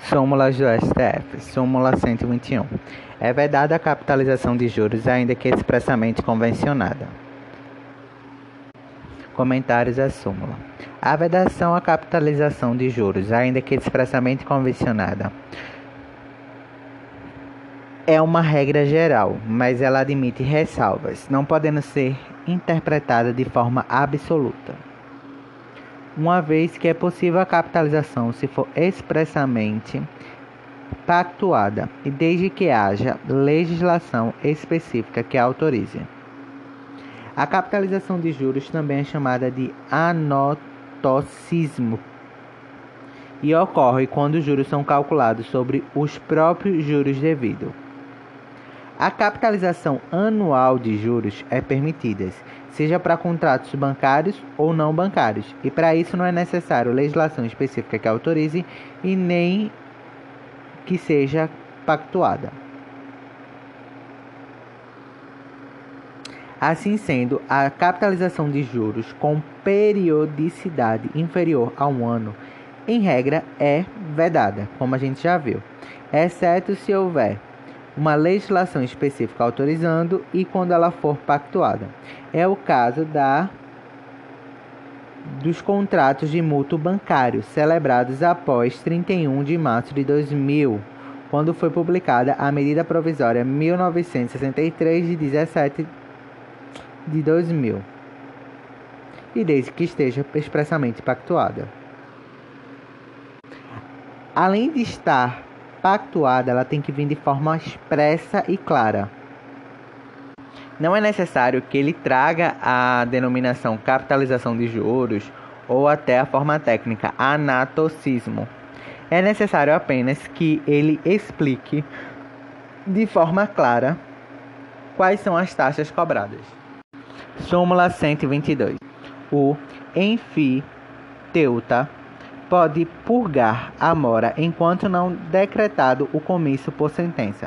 Súmulas do STF. Súmula 121. É vedada a capitalização de juros, ainda que expressamente convencionada. Comentários à súmula. A vedação à capitalização de juros, ainda que expressamente convencionada, é uma regra geral, mas ela admite ressalvas, não podendo ser interpretada de forma absoluta uma vez que é possível a capitalização se for expressamente pactuada e desde que haja legislação específica que a autorize. A capitalização de juros também é chamada de anotocismo e ocorre quando os juros são calculados sobre os próprios juros devidos. A capitalização anual de juros é permitida, seja para contratos bancários ou não bancários, e para isso não é necessário legislação específica que autorize e nem que seja pactuada. Assim sendo, a capitalização de juros com periodicidade inferior a um ano, em regra, é vedada, como a gente já viu, exceto se houver uma legislação específica autorizando e quando ela for pactuada. É o caso da dos contratos de mútuo bancário celebrados após 31 de março de 2000, quando foi publicada a medida provisória 1963 de 17 de 2000, e desde que esteja expressamente pactuada. Além de estar pactuada ela tem que vir de forma expressa e clara. Não é necessário que ele traga a denominação capitalização de juros ou até a forma técnica anatocismo. É necessário apenas que ele explique de forma clara quais são as taxas cobradas. Súmula 122. O enfiteuta pode purgar a mora enquanto não decretado o comício por sentença.